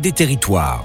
Des Territoires.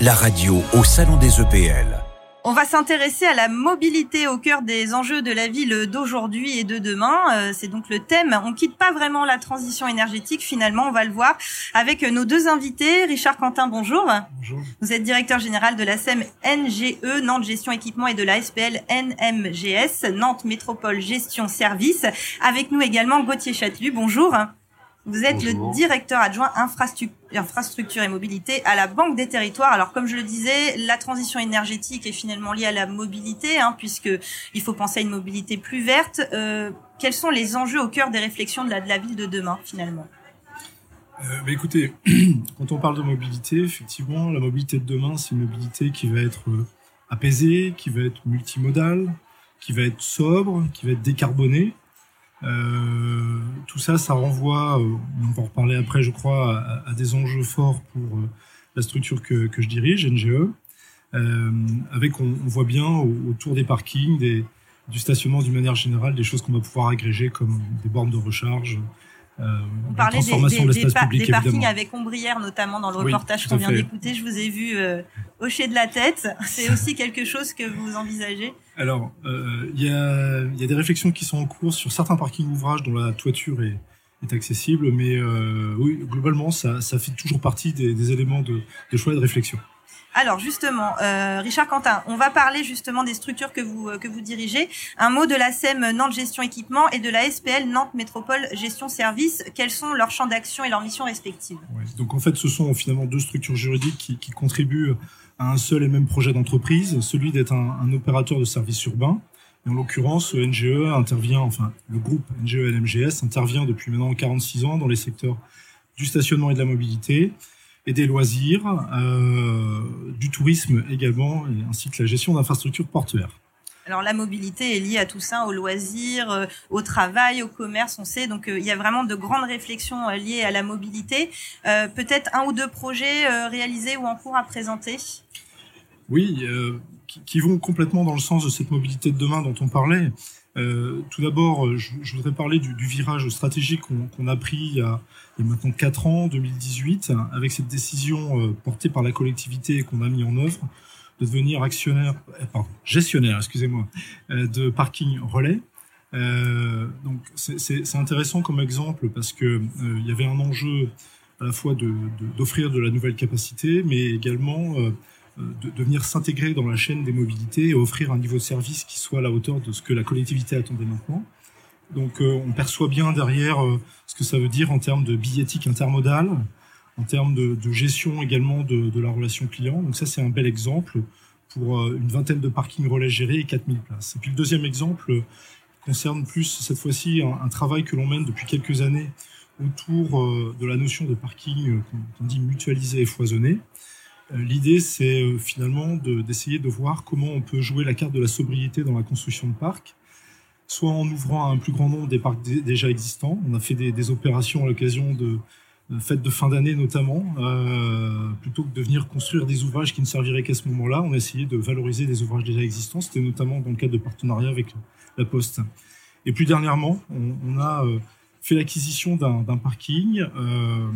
La radio au Salon des EPL. On va s'intéresser à la mobilité au cœur des enjeux de la ville d'aujourd'hui et de demain. Euh, c'est donc le thème. On quitte pas vraiment la transition énergétique finalement, on va le voir avec nos deux invités. Richard Quentin, bonjour. Bonjour. Vous êtes directeur général de la SEM NGE, Nantes Gestion Équipement et de la SPL NMGS, Nantes Métropole Gestion Service. Avec nous également Gauthier Châtelu, bonjour. Vous êtes le directeur adjoint infrastructure et mobilité à la Banque des Territoires. Alors, comme je le disais, la transition énergétique est finalement liée à la mobilité, hein, puisque il faut penser à une mobilité plus verte. Euh, quels sont les enjeux au cœur des réflexions de la, de la ville de demain, finalement? Euh, bah écoutez, quand on parle de mobilité, effectivement, la mobilité de demain, c'est une mobilité qui va être euh, apaisée, qui va être multimodale, qui va être sobre, qui va être décarbonée. Euh, tout ça, ça renvoie, euh, on va en reparler après, je crois, à, des enjeux forts pour euh, la structure que, je dirige, NGE, avec, on, voit bien autour des parkings, du stationnement d'une manière générale, des choses qu'on va pouvoir agréger comme des bornes de recharge, on parlait des, des, des, parkings avec ombrière, notamment dans le reportage qu'on vient d'écouter. Je vous ai vu euh, hocher de la tête. C'est aussi quelque chose que vous envisagez Alors, euh, il y, a, y, a, des réflexions qui sont en cours sur certains parkings ouvrages dont la toiture est, est accessible, mais euh, oui, globalement, ça, ça, fait toujours partie des, des éléments de, de choix et de réflexion. Alors justement, euh, Richard Quentin, on va parler justement des structures que vous euh, que vous dirigez. Un mot de la SEM Nantes Gestion Équipement et de la SPL Nantes Métropole Gestion Service. Quels sont leurs champs d'action et leurs missions respectives? Donc en fait, ce sont finalement deux structures juridiques qui, contribuent à un seul et même projet d'entreprise, celui d'être un, opérateur de services urbains. Et en l'occurrence, NGE intervient, enfin le groupe NGE LMGS intervient depuis maintenant 46 ans dans les secteurs du stationnement et de la mobilité et des loisirs, euh, du tourisme également, ainsi que la gestion d'infrastructures portuaires. Alors la mobilité est liée à tout ça, aux loisirs, euh, au travail, au commerce, on sait. Donc euh, il y a vraiment de grandes réflexions liées à la mobilité. Peut-être un ou deux projets réalisés ou en cours à présenter? Oui, qui, qui, vont complètement dans le sens de cette mobilité de demain dont on parlait. Tout d'abord, je, je, voudrais parler du, virage stratégique qu'on a pris il y a, maintenant 4 ans, 2018, avec cette décision euh, portée par la collectivité qu'on a mis en œuvre de devenir actionnaire, euh, pardon, gestionnaire, excusez-moi, euh, de parking relais. Euh, donc c'est intéressant comme exemple parce que euh, il y avait un enjeu à la fois d'offrir de, la nouvelle capacité, mais également euh, de, de venir s'intégrer dans la chaîne des mobilités et offrir un niveau de service qui soit à la hauteur de ce que la collectivité attendait maintenant. Donc euh, on perçoit bien derrière euh, ce que ça veut dire en termes de billettique intermodale, en termes de, gestion également de, la relation client. Donc ça c'est un bel exemple pour euh, une vingtaine de parkings relais gérés et 4000 places. Et puis le deuxième exemple concerne plus cette fois-ci un, un, travail que l'on mène depuis quelques années autour de la notion de parking qu'on dit mutualisé et foisonné. L'idée, c'est finalement d'essayer de, voir comment on peut jouer la carte de la sobriété dans la construction de parcs, soit en ouvrant un plus grand nombre des parcs déjà existants. On a fait des, opérations à l'occasion de, fêtes de fin d'année notamment, euh, plutôt que de venir construire des ouvrages qui ne serviraient qu'à ce moment-là. On a essayé de valoriser des ouvrages déjà existants. C'était notamment dans le cadre de partenariats avec la Poste. Et plus dernièrement, on, a euh, fait l'acquisition d'un parking euh,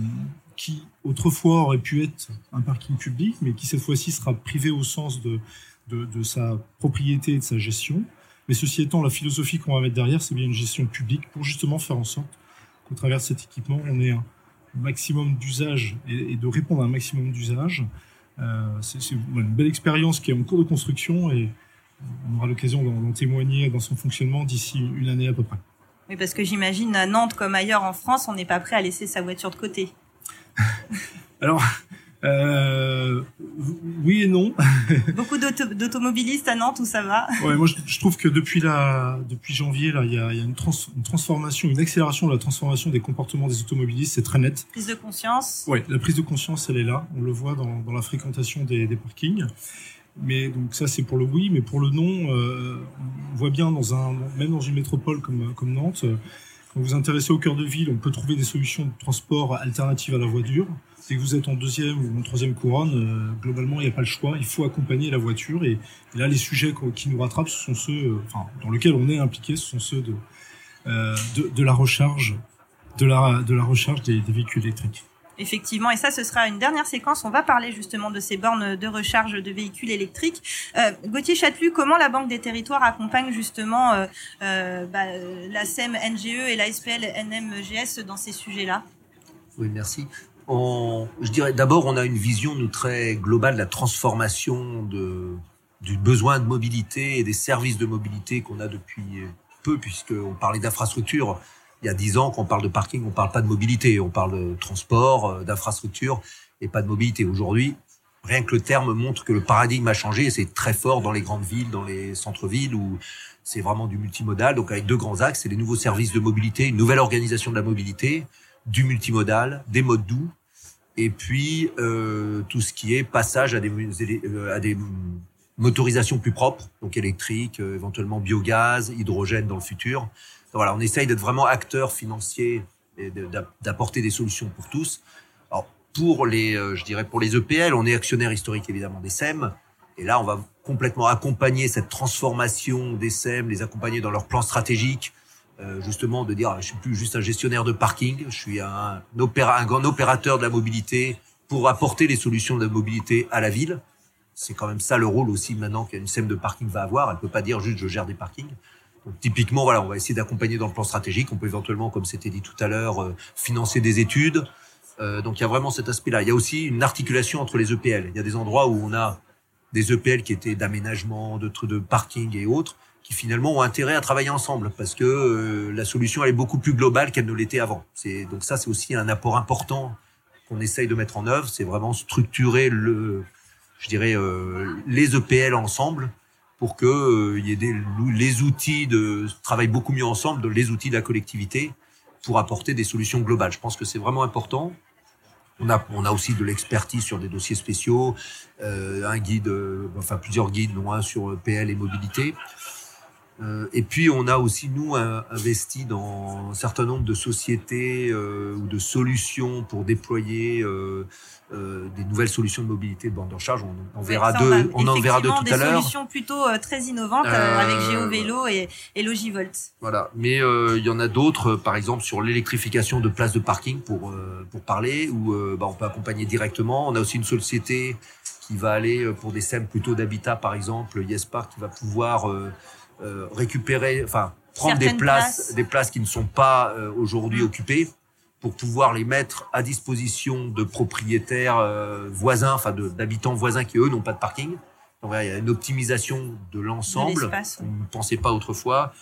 qui autrefois aurait pu être un parking public, mais qui cette fois-ci sera privé au sens de, sa propriété et de sa gestion. Mais ceci étant, la philosophie qu'on va mettre derrière, c'est bien une gestion publique pour justement faire en sorte qu'au travers de cet équipement, on ait un maximum d'usage et, et, de répondre à un maximum d'usage. Euh, c'est une belle expérience qui est en cours de construction et on aura l'occasion d'en témoigner dans son fonctionnement d'ici une année à peu près. Oui, parce que j'imagine à Nantes comme ailleurs en France, on n'est pas prêt à laisser sa voiture de côté. Alors, euh, oui et non. Beaucoup d'automobilistes à Nantes où ça va? Ouais, moi je, je, trouve que depuis la, depuis janvier là, il y a, il y a une, trans, une, transformation, une accélération de la transformation des comportements des automobilistes, c'est très net. Prise de conscience? Oui, la prise de conscience, elle est là. On le voit dans, dans la fréquentation des, des, parkings. Mais donc ça c'est pour le oui, mais pour le non, euh, on voit bien dans un, même dans une métropole comme comme Nantes, vous vous intéressez au cœur de ville, on peut trouver des solutions de transport alternatives à la voiture que vous êtes en deuxième ou en troisième couronne, euh, globalement, il n'y a pas le choix. Il faut accompagner la voiture. Et, là, les sujets qui nous rattrapent, ce sont ceux, euh, dans lesquels on est impliqué, ce sont ceux de, euh, de, de, la recharge, de la, de la recharge des véhicules électriques. Effectivement, et ça, ce sera une dernière séquence. On va parler justement de ces bornes de recharge de véhicules électriques. Euh, Gauthier Chatelu, comment la Banque des Territoires accompagne justement euh, euh, bah, la SEM NGE et la SPL NMGS dans ces sujets-là? Oui, merci. Je dirais d'abord, on a une vision nous très globale de la transformation du besoin de mobilité et des services de mobilité qu'on a depuis peu, puisqu'on parlait d'infrastructure il y a dix ans, quand on parle de parking, on parle pas de mobilité, on parle de transport, euh, d'infrastructure et pas de mobilité. Aujourd'hui, rien que le terme montre que le paradigme a changé et c'est très fort dans les grandes villes, dans les centres-villes où c'est vraiment du multimodal. Donc avec deux grands axes, c'est les nouveaux services de mobilité, une nouvelle organisation de la mobilité, du multimodal, des modes doux, et puis euh, tout ce qui est passage à des, euh, à des motorisations plus propres, donc électriques, euh, éventuellement biogaz, hydrogène dans le futur voilà, on essaye d'être vraiment acteur financier et d'apporter des solutions pour tous. Alors, pour les, euh, je dirais, pour les EPL, on est actionnaire historique évidemment des SEM. Et là, on va complètement accompagner cette transformation des SEM, les accompagner dans leur plan stratégique, euh, justement de dire, je suis plus juste un gestionnaire de parking, je suis un, opéra, un grand opérateur de la mobilité pour apporter les solutions de mobilité à la ville. C'est quand même ça le rôle aussi maintenant qu'une SEM de parking va avoir. Elle peut pas dire juste je gère des parkings typiquement, voilà, on va essayer d'accompagner dans le plan stratégique. On peut éventuellement, comme c'était dit tout à l'heure, euh, financer des études. Euh, donc il y a vraiment cet aspect-là. Il y a aussi une articulation entre les EPL. Il y a des endroits où on a des EPL qui étaient d'aménagement, de, de parking et autres, qui finalement ont intérêt à travailler ensemble parce que euh, la solution elle est beaucoup plus globale qu'elle ne l'était avant. C'est donc ça c'est aussi un apport important qu'on essaye de mettre en œuvre. C'est vraiment structurer le, je dirais, les EPL ensemble pour que euh, y ait des, les outils de travaillent beaucoup mieux ensemble, les outils de la collectivité pour apporter des solutions globales. Je pense que c'est vraiment important. On a, on a aussi de l'expertise sur des dossiers spéciaux, euh, un guide, euh, enfin plusieurs guides, dont un sur PL et mobilité. Euh, et puis on a aussi nous investi dans un certain nombre de sociétés euh, ou de solutions pour déployer euh, des nouvelles solutions de mobilité de bande en charge. On, on verra deux, on en verra deux tout à l'heure. Des solutions plutôt très innovantes avec GeoVélo et, et Logivolt. Voilà, mais il y en a d'autres, par exemple sur l'électrification de places de parking pour pour parler, où bah, on peut accompagner directement. On a aussi une société qui va aller pour des SEM plutôt d'habitat, par exemple, YesPark, qui va pouvoir euh, récupérer, enfin prendre des places, des places qui ne sont pas euh, aujourd'hui mm. occupées pour pouvoir les mettre à disposition de propriétaires euh, voisins, enfin d'habitants voisins qui eux n'ont pas de parking. Donc il y a une optimisation de l'ensemble. On ne pensait pas autrefois.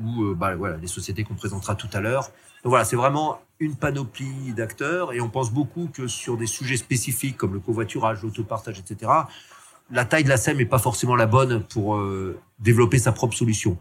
Ou bah, voilà les sociétés qu'on présentera tout à l'heure. Donc voilà, c'est vraiment une panoplie d'acteurs et on pense beaucoup que sur des sujets spécifiques comme le covoiturage, l'autopartage, etc la taille de la SEM n'est pas forcément la bonne pour euh, développer sa propre solution.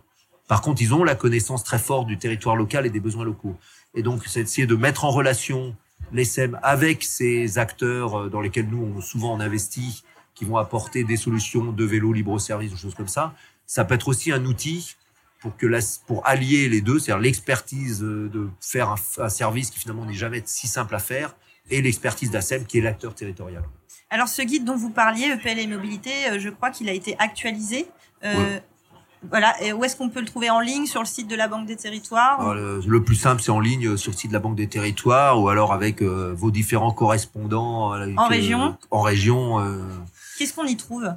Par contre, ils ont la connaissance très forte du territoire local et des besoins locaux. Et donc, c'est essayer de mettre en relation les SEM avec ces acteurs euh, dans lesquels nous, on, souvent, on investit, qui vont apporter des solutions de vélo libre-service, des choses comme ça. Ça peut être aussi un outil pour que pour allier les deux, c'est-à-dire l'expertise euh, de faire un, un service qui finalement n'est jamais si simple à faire et l'expertise d'ASEM qui est l'acteur territorial. Alors ce guide dont vous parliez, EPL et mobilité, euh, je crois qu'il a été actualisé. Euh, voilà, et où est-ce qu'on peut le trouver en ligne sur le site de la Banque des Territoires le, plus simple, c'est en ligne euh, sur le site de la Banque des Territoires ou alors avec vos différents correspondants en région. en région. Qu'est-ce qu'on y trouve?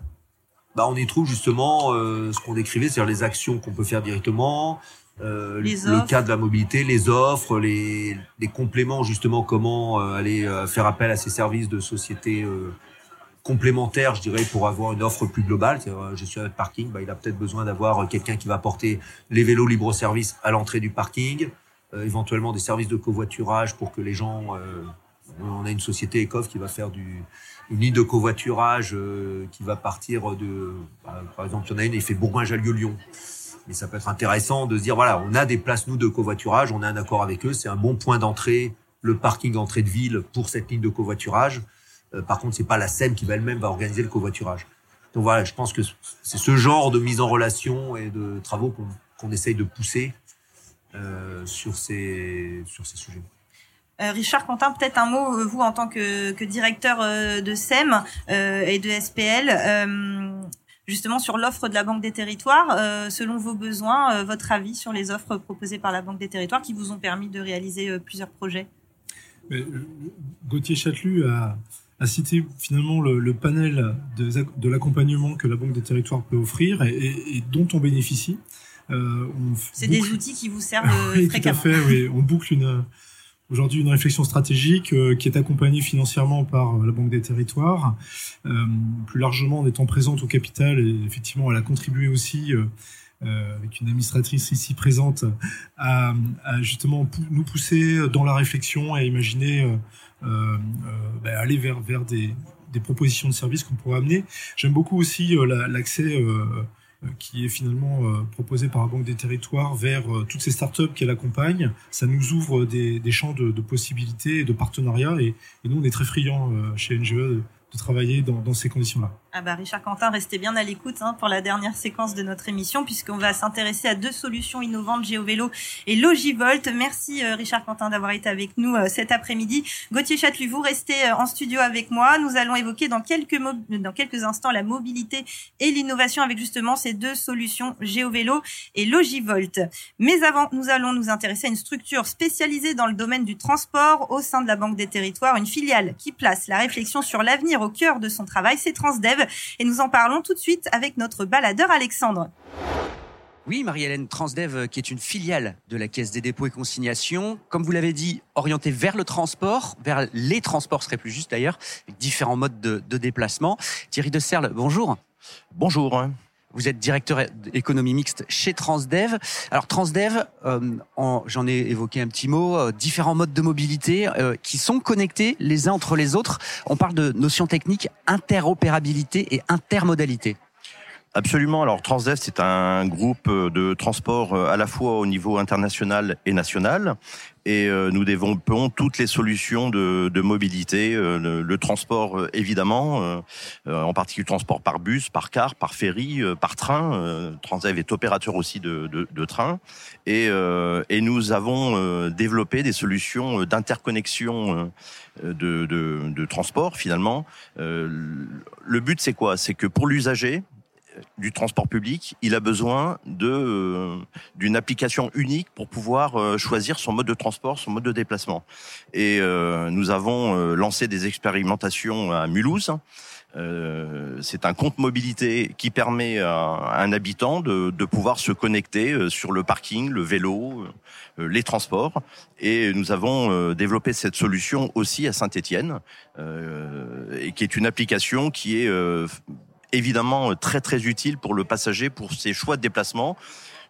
Bah, on y trouve justement ce qu'on décrivait, c'est-à-dire les actions qu'on peut faire directement, euh, le cas de la mobilité, les offres, les, les compléments justement, comment euh, aller euh, faire appel à ces services de société euh, complémentaires, je dirais, pour avoir une offre plus globale. Gestionnaire de parking, bah, il a peut-être besoin d'avoir quelqu'un qui va porter les vélos libre-service à l'entrée du parking, éventuellement des services de covoiturage pour que les gens... on a une société ECOF qui va faire du, une ligne de covoiturage qui va partir de... Bah, par exemple, il y en a une, il fait Bourgoin-Jallieu-Lyon mais ça peut être intéressant de se dire voilà, on a des places nous de covoiturage, on a un accord avec eux, c'est un bon point d'entrée, le parking entrée de ville pour cette ligne de covoiturage. Euh, par contre, c'est pas la SEM qui va elle-même va organiser le covoiturage. Donc voilà, je pense que c'est ce genre de mise en relation et de travaux qu'on essaye de pousser euh, sur ces sur ces sujets. Euh, Richard Quentin, peut-être un mot, vous en tant que, que directeur de SEM et de SPL justement sur l'offre de la Banque des Territoires, selon vos besoins, votre avis sur les offres proposées par la Banque des Territoires qui vous ont permis de réaliser plusieurs projets? Gauthier Châtelu a, a cité finalement le, panel de, l'accompagnement que la Banque des Territoires peut offrir et, dont on bénéficie. Euh, c'est des outils qui vous servent oui, fréquemment. Tout à fait, oui. On boucle une, aujourd'hui une réflexion stratégique euh, qui est accompagnée financièrement par la Banque des Territoires. Euh, plus largement, en étant présente au capital, et effectivement, elle a contribué aussi euh, avec une administratrice ici présente, à, à, justement nous pousser dans la réflexion et à imaginer euh, euh, ben, aller vers, vers des, des propositions de services qu'on pourrait amener. J'aime beaucoup aussi l'accès qui est finalement proposé par la Banque des Territoires vers toutes ces startups qu'elle accompagne. Ça nous ouvre des, des champs de, de, possibilités et de partenariats. Et, et, nous, on est très friands chez NGE travailler dans, ces conditions-là. Ah bah Richard Quentin, restez bien à l'écoute hein, pour la dernière séquence de notre émission puisqu'on va s'intéresser à deux solutions innovantes, GeoVélo et Logivolt. Merci euh, Richard Quentin d'avoir été avec nous euh, cet après-midi. Gauthier Châtelu, vous restez euh, en studio avec moi. Nous allons évoquer dans quelques, dans quelques instants la mobilité et l'innovation avec justement ces deux solutions, GeoVélo et Logivolt. Mais avant, nous allons nous intéresser à une structure spécialisée dans le domaine du transport au sein de la Banque des Territoires, une filiale qui place la réflexion sur l'avenir au cœur de son travail, c'est Transdev. Et nous en parlons tout de suite avec notre baladeur Alexandre. Oui, Marie-Hélène Transdev, euh, qui est une filiale de la Caisse des dépôts et consignations, comme vous l'avez dit, orientée vers le transport, vers les transports serait plus juste d'ailleurs, avec différents modes de, de déplacement. Thierry de Serle, bonjour. Bonjour. Vous êtes directeur économie mixte chez Transdev. Alors Transdev, euh, j'en ai évoqué un petit mot, euh, différents modes de mobilité euh, qui sont connectés les uns entre les autres. On parle de notions techniques interopérabilité et intermodalité. Absolument. Alors Transdev, c'est un groupe de transport à la fois au niveau international et national. Et nous développons toutes les solutions de, de mobilité, le, transport évidemment, en particulier le transport par bus, par car, par ferry, par train. Transdev est opérateur aussi de, de, de train. Et, et, nous avons développé des solutions d'interconnexion de, de, transport finalement. le but c'est quoi? C'est que pour l'usager, du transport public, il a besoin de euh, d'une application unique pour pouvoir euh, choisir son mode de transport, son mode de déplacement. Et euh, nous avons lancé des expérimentations à Mulhouse. c'est un compte mobilité qui permet à, un habitant de, de, pouvoir se connecter sur le parking, le vélo, les transports. Et nous avons développé cette solution aussi à Saint-Étienne, et qui est une application qui est évidemment euh, très très utile pour le passager pour ses choix de déplacement.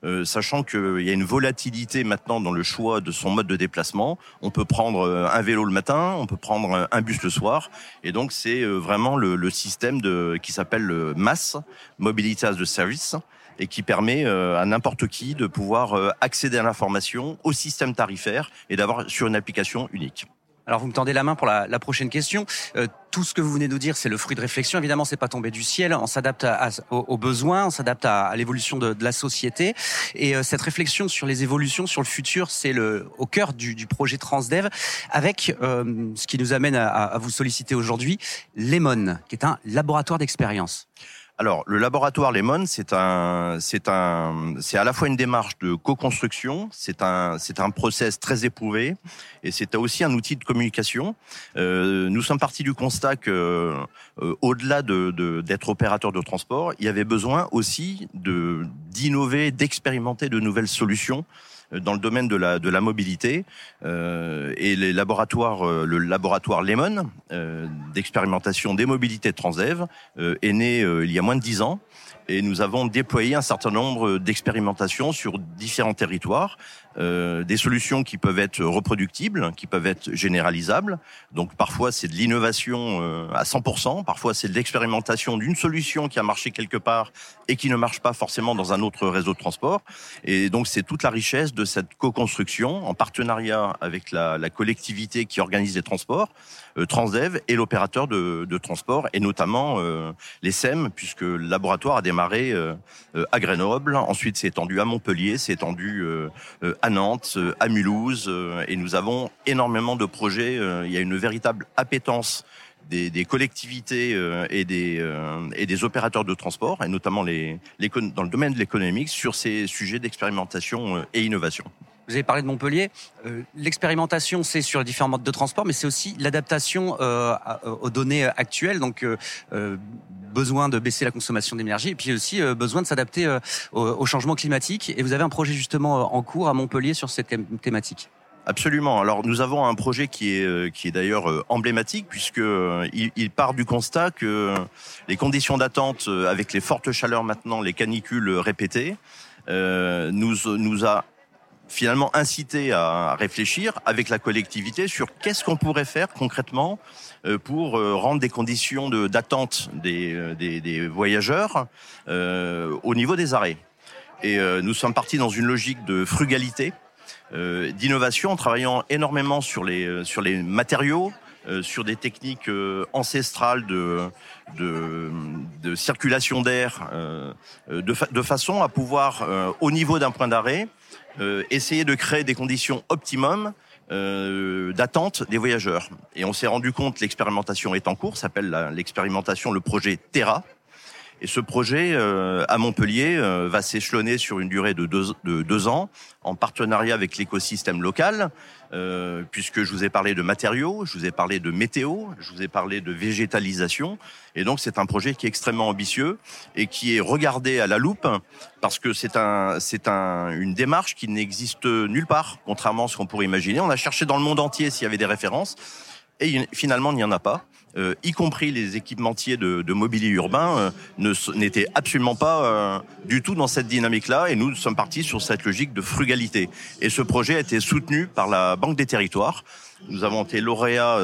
Euh, sachant qu'il y a une volatilité maintenant dans le choix de son mode de déplacement. On peut prendre euh, un vélo le matin, on peut prendre un bus le soir, et donc c'est vraiment le, le, système de, qui s'appelle le MAS, Mobility as a Service, et qui permet à n'importe qui de pouvoir accéder à l'information, au système tarifaire, et d'avoir sur une application unique. Alors vous me tendez la main pour la, la prochaine question. Euh, tout ce que vous venez de nous dire, c'est le fruit de réflexion. Évidemment, c'est pas tombé du ciel. On s'adapte aux, besoins, on s'adapte à, l'évolution de, de, la société. Et euh, cette réflexion sur les évolutions, sur le futur, c'est le au cœur du, du projet Transdev, avec euh, ce qui nous amène à, à vous solliciter aujourd'hui, Lemon, qui est un laboratoire d'expérience. Alors, le laboratoire Lemon, c'est un, c'est un, c'est à la fois une démarche de co-construction, c'est un, c'est un process très éprouvé, et c'est aussi un outil de communication. Euh, nous sommes partis du constat que, euh, au-delà de, d'être opérateur de transport, il y avait besoin aussi de d'innover, d'expérimenter de nouvelles solutions dans le domaine de la, mobilité. Euh, et les laboratoires, euh, le laboratoire Lemon euh, d'expérimentation des mobilités de Transdev est né il y a moins de dix ans et nous avons déployé un certain nombre d'expérimentations sur différents territoires, euh, des solutions qui peuvent être reproductibles, qui peuvent être généralisables. Donc parfois c'est de l'innovation euh, à 100%, parfois c'est de l'expérimentation d'une solution qui a marché quelque part et qui ne marche pas forcément dans un autre réseau de transport. Et donc c'est toute la richesse de cette co-construction en partenariat avec la, collectivité qui organise les transports. Euh, Transdev et l'opérateur de, de, transport, et notamment les SEM, puisque le laboratoire a démarré euh, à Grenoble, ensuite s'est étendu à Montpellier, s'est étendu à Nantes, à Mulhouse, et nous avons énormément de projets. il y a une véritable appétence des, collectivités et, des, opérateurs de transport, et notamment dans le domaine de l'économique, sur ces sujets d'expérimentation et innovation. Vous avez parlé de Montpellier. Euh, l'expérimentation, c'est sur les différents modes de transport, mais c'est aussi l'adaptation euh, aux données actuelles. Donc, euh, besoin de baisser la consommation d'énergie et puis aussi besoin de s'adapter au, changement climatique. Et vous avez un projet justement en cours à Montpellier sur cette thématique? Absolument. Alors nous avons un projet qui est qui est d'ailleurs emblématique puisque il, part du constat que les conditions d'attente avec les fortes chaleurs maintenant, les canicules répétées, euh, nous nous a finalement incité à réfléchir avec la collectivité sur qu'est-ce qu'on pourrait faire concrètement euh, pour euh, rendre des conditions d'attente des, euh, des, des, voyageurs au niveau des arrêts. Et nous sommes partis dans une logique de frugalité, d'innovation, en travaillant énormément sur les, sur les matériaux, sur des techniques ancestrales de, circulation d'air, de, fa de façon à pouvoir, au niveau d'un point d'arrêt, euh, essayer de créer des conditions optimum euh, d'attente des voyageurs. Et on s'est rendu compte, l'expérimentation est en cours, s'appelle l'expérimentation, le projet Terra. Et ce projet euh, à Montpellier euh, va s'échelonner sur une durée de deux, de deux ans, en partenariat avec l'écosystème local, euh, puisque je vous ai parlé de matériaux, je vous ai parlé de météo, je vous ai parlé de végétalisation. Et donc c'est un projet qui est extrêmement ambitieux et qui est regardé à la loupe parce que c'est un, c'est un, une démarche qui n'existe nulle part, contrairement à ce qu'on pourrait imaginer. On a cherché dans le monde entier s'il y avait des références et finalement il n'y en a pas. Euh, y compris les équipementiers de, mobilier urbain, euh, n'étaient absolument pas euh, du tout dans cette dynamique-là. Et nous sommes partis sur cette logique de frugalité. Et ce projet a été soutenu par la Banque des Territoires. Nous avons été lauréats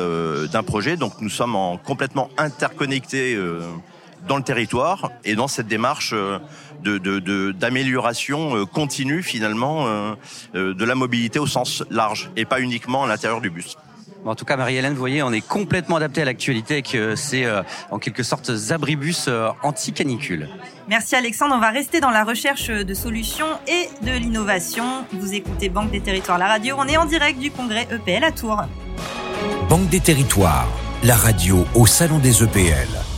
d'un projet, donc nous sommes en, complètement interconnectés dans le territoire et dans cette démarche d'amélioration continue finalement de la mobilité au sens large et pas uniquement à l'intérieur du bus. En tout cas, Marie-Hélène, vous voyez, on est complètement adapté à l'actualité avec euh, ces, euh, en quelque sorte, abribus euh, anti-canicule. Merci Alexandre. On va rester dans la recherche de solutions et de l'innovation. Vous écoutez Banque des Territoires, la radio. On est en direct du congrès EPL à Tours. Banque des Territoires, la radio au Salon des EPL.